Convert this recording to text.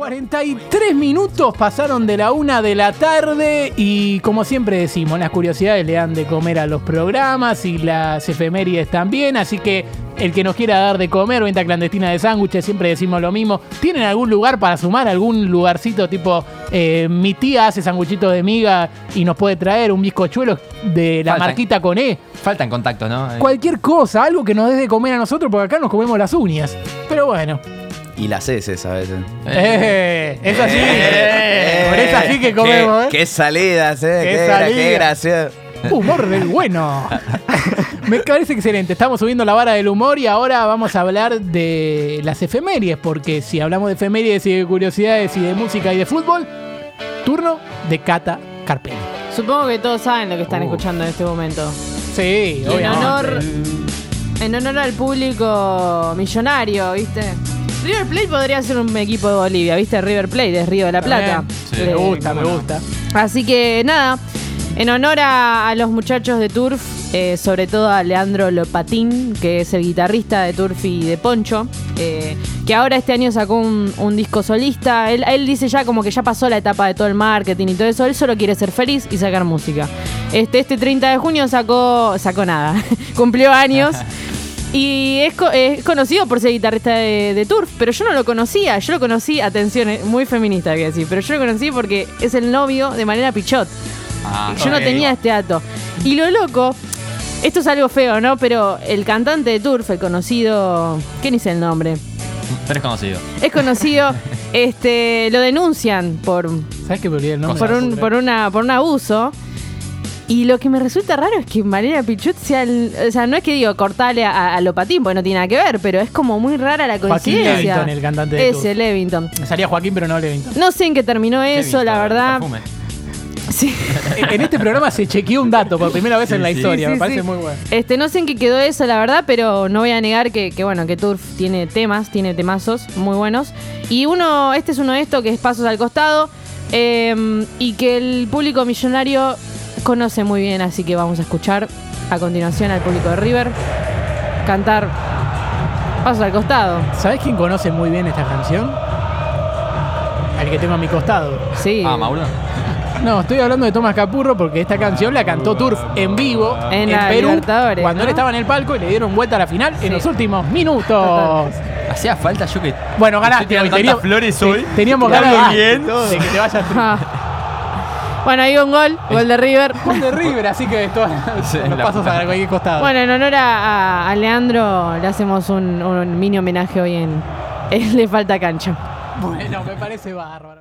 43 minutos pasaron de la una de la tarde y como siempre decimos, las curiosidades le dan de comer a los programas y las efemérides también, así que el que nos quiera dar de comer, venta clandestina de sándwiches, siempre decimos lo mismo. ¿Tienen algún lugar para sumar? ¿Algún lugarcito tipo eh, mi tía hace sándwichitos de miga y nos puede traer un bizcochuelo de la Faltan. marquita con E? Faltan contactos, ¿no? Cualquier cosa, algo que nos dé de comer a nosotros, porque acá nos comemos las uñas. Pero bueno, Y las heces a veces. eh, es así. Eh, Por es así que comemos, qué, ¿eh? qué salidas, eh. Qué Qué, salida. qué gracioso. Humor del bueno. Me parece excelente. Estamos subiendo la vara del humor y ahora vamos a hablar de las efemérides, porque si hablamos de efemérides y de curiosidades y de música y de fútbol, turno de Cata Carpelli. Supongo que todos saben lo que están Uh. escuchando en este momento. Sí, En obviamente. honor, en honor al público millonario, ¿viste? River Plate podría ser un equipo de Bolivia, ¿viste? River Plate es Río de la Plata. Sí. Me gusta, me gusta. Así que nada, en honor a, a los muchachos de Turf, eh, sobre todo a Leandro Lopatín, que es el guitarrista de Turf y de Poncho, eh, que ahora este año sacó un, un disco solista. Él, él dice ya como que ya pasó la etapa de todo el marketing y todo eso, él solo quiere ser feliz y sacar música. Este, este 30 de junio sacó, sacó nada, cumplió años. Y es, co- es conocido por ser guitarrista de, de Turf, pero yo no lo conocía. Yo lo conocí, atención, es muy feminista que decir, pero yo lo conocí porque es el novio de Manera Pichot. Ah, Yo no tenía este dato. Y lo loco, esto es algo feo, ¿no? Pero el cantante de Turf, el conocido. ¿Quién es el nombre? Pero es conocido. Es conocido, este, lo denuncian por, ¿Sabes que me olvidé el nombre? por, un, por, una, por un abuso. Y lo que me resulta raro es que Mariana Pichot sea el, O sea, no es que digo cortarle a, a Lopatín, porque no tiene nada que ver, pero es como muy rara la Joaquín coincidencia. Levington, el cantante de Ese. Levington. Salía Joaquín, pero no Levington. No sé en qué terminó eso, la verdad. Sí. En este programa se chequeó un dato por primera vez en la sí. historia. Sí, me parece sí. muy bueno. Este, no sé en qué quedó eso, la verdad, pero no voy a negar que, que, bueno, que Turf tiene temas, tiene temazos muy buenos. Y uno, este es uno de estos que es Pasos al Costado. eh, y que el público millonario conoce muy bien, así que vamos a escuchar a continuación al público de River cantar Pasos al Costado. ¿Sabes quién conoce muy bien esta canción? Al que tengo a mi costado. Sí. Ah, Mauro. No, estoy hablando de Tomás Capurro porque esta canción la cantó Turf en vivo En la Perú cuando él estaba en el palco y le dieron vuelta a la final Sí. en los últimos minutos. Total. Hacía falta yo que. Bueno, ganaste hoy. tantas flores hoy. Teníamos ganas de, bien. de que te vayas Ah. Bueno, hay un gol, gol de River. Gol de River, así que esto, Sí, los pasos puta a cualquier costado. Bueno, en honor a, a- a Leandro le hacemos un, un mini homenaje hoy en, en Le Falta Cancha. Bueno, me parece bárbaro.